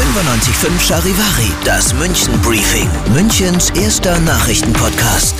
95.5 Charivari, das München Briefing, Münchens erster Nachrichtenpodcast.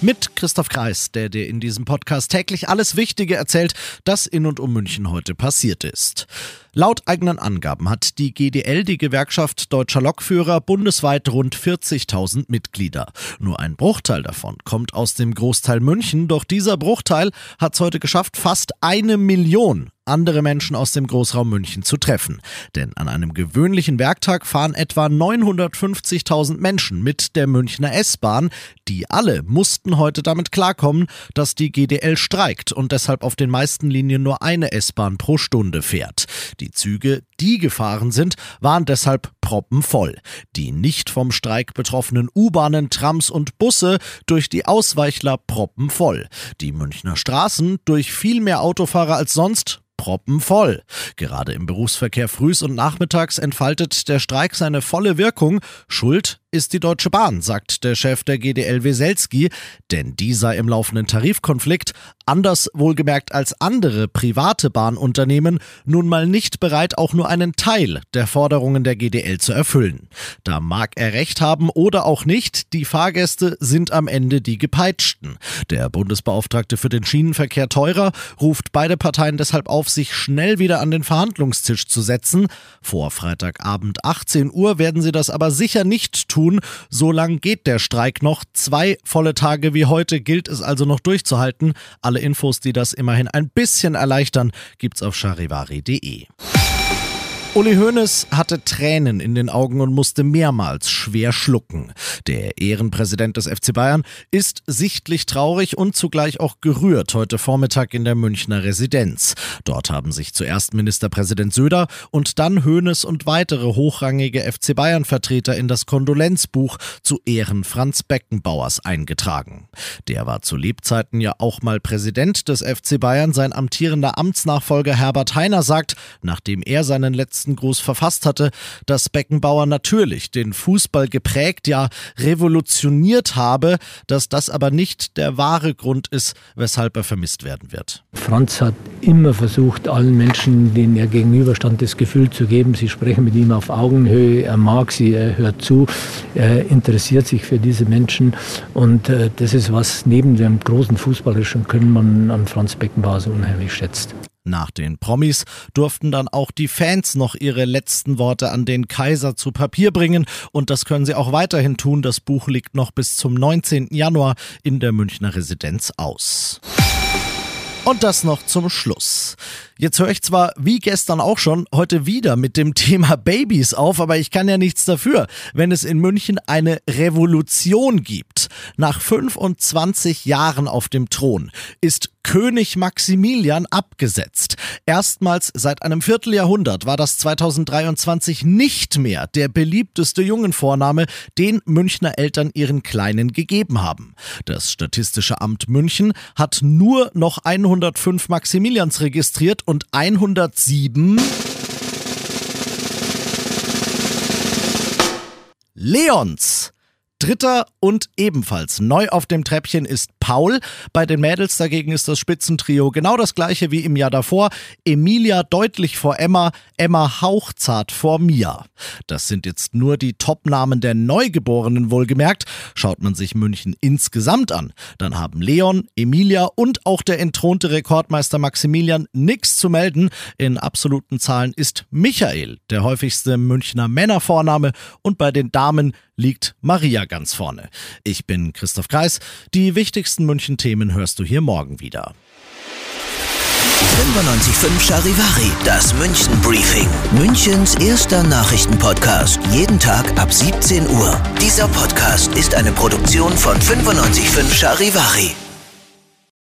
Mit Christoph Kreis, der dir in diesem Podcast täglich alles Wichtige erzählt, das in und um München heute passiert ist. Laut eigenen Angaben hat die GDL, die Gewerkschaft deutscher Lokführer, bundesweit rund 40.000 Mitglieder. Nur ein Bruchteil davon kommt aus dem Großteil München, doch dieser Bruchteil hat es heute geschafft, fast eine Million andere Menschen aus dem Großraum München zu treffen. Denn an einem gewöhnlichen Werktag fahren etwa 950.000 Menschen mit der Münchner S-Bahn. Die alle mussten heute damit klarkommen, dass die GDL streikt und deshalb auf den meisten Linien nur eine S-Bahn pro Stunde fährt. Die Züge, die gefahren sind, waren deshalb proppenvoll. Die nicht vom Streik betroffenen U-Bahnen, Trams und Busse durch die Ausweichler proppenvoll. Die Münchner Straßen durch viel mehr Autofahrer als sonst proppenvoll. Gerade im Berufsverkehr frühs und nachmittags entfaltet der Streik seine volle Wirkung. Schuld ist die Deutsche Bahn, sagt der Chef der GDL Weselski, denn die sei im laufenden Tarifkonflikt, anders wohlgemerkt als andere private Bahnunternehmen, nun mal nicht bereit, auch nur einen Teil der Forderungen der GDL zu erfüllen. Da mag er recht haben oder auch nicht, die Fahrgäste sind am Ende die Gepeitschten. Der Bundesbeauftragte für den Schienenverkehr Teurer ruft beide Parteien deshalb auf, sich schnell wieder an den Verhandlungstisch zu setzen. Vor Freitagabend 18 Uhr werden sie das aber sicher nicht tun tun. So lang geht der Streik noch. Zwei volle Tage wie heute gilt es also noch durchzuhalten. Alle Infos, die das immerhin ein bisschen erleichtern, gibt's auf charivari.de. Uli Hoeneß hatte Tränen in den Augen und musste mehrmals schwer schlucken. Der Ehrenpräsident des FC Bayern ist sichtlich traurig und zugleich auch gerührt heute Vormittag in der Münchner Residenz. Dort haben sich zuerst Ministerpräsident Söder und dann Hoeneß und weitere hochrangige FC Bayern Vertreter in das Kondolenzbuch zu Ehren Franz Beckenbauers eingetragen. Der war zu Lebzeiten ja auch mal Präsident des FC Bayern. Sein amtierender Amtsnachfolger Herbert Heiner sagt, nachdem er seinen letzten letzten Gruß verfasst hatte, dass Beckenbauer natürlich den Fußball geprägt, ja revolutioniert habe, dass das aber nicht der wahre Grund ist, weshalb er vermisst werden wird. Franz hat immer versucht, allen Menschen, denen er gegenüberstand, das Gefühl zu geben, sie sprechen mit ihm auf Augenhöhe, er mag sie, er hört zu, er interessiert sich für diese Menschen und äh, das ist was neben dem großen fußballerischen Können man an Franz Beckenbauer so unheimlich schätzt. Nach den Promis durften dann auch die Fans noch ihre letzten Worte an den Kaiser zu Papier bringen und das können sie auch weiterhin tun. Das Buch liegt noch bis zum 19. Januar in der Münchner Residenz aus. Und das noch zum Schluss. Jetzt höre ich zwar wie gestern auch schon heute wieder mit dem Thema Babys auf, aber ich kann ja nichts dafür, wenn es in München eine Revolution gibt. Nach 25 Jahren auf dem Thron ist König Maximilian abgesetzt. Erstmals seit einem Vierteljahrhundert war das 2023 nicht mehr der beliebteste Jungenvorname, den Münchner Eltern ihren Kleinen gegeben haben. Das Statistische Amt München hat nur noch 105 Maximilians registriert und 107 Leons. Dritter und ebenfalls neu auf dem Treppchen ist Paul. Bei den Mädels dagegen ist das Spitzentrio genau das gleiche wie im Jahr davor. Emilia deutlich vor Emma, Emma hauchzart vor Mia. Das sind jetzt nur die Topnamen der Neugeborenen wohlgemerkt. Schaut man sich München insgesamt an, dann haben Leon, Emilia und auch der entthronte Rekordmeister Maximilian nichts zu melden. In absoluten Zahlen ist Michael der häufigste Münchner Männervorname und bei den Damen liegt Maria ganz vorne. Ich bin Christoph Kreis. Die wichtigsten München-Themen hörst du hier morgen wieder. 95.5 Charivari, das München Briefing. Münchens erster Nachrichtenpodcast. Jeden Tag ab 17 Uhr. Dieser Podcast ist eine Produktion von 95.5 Charivari.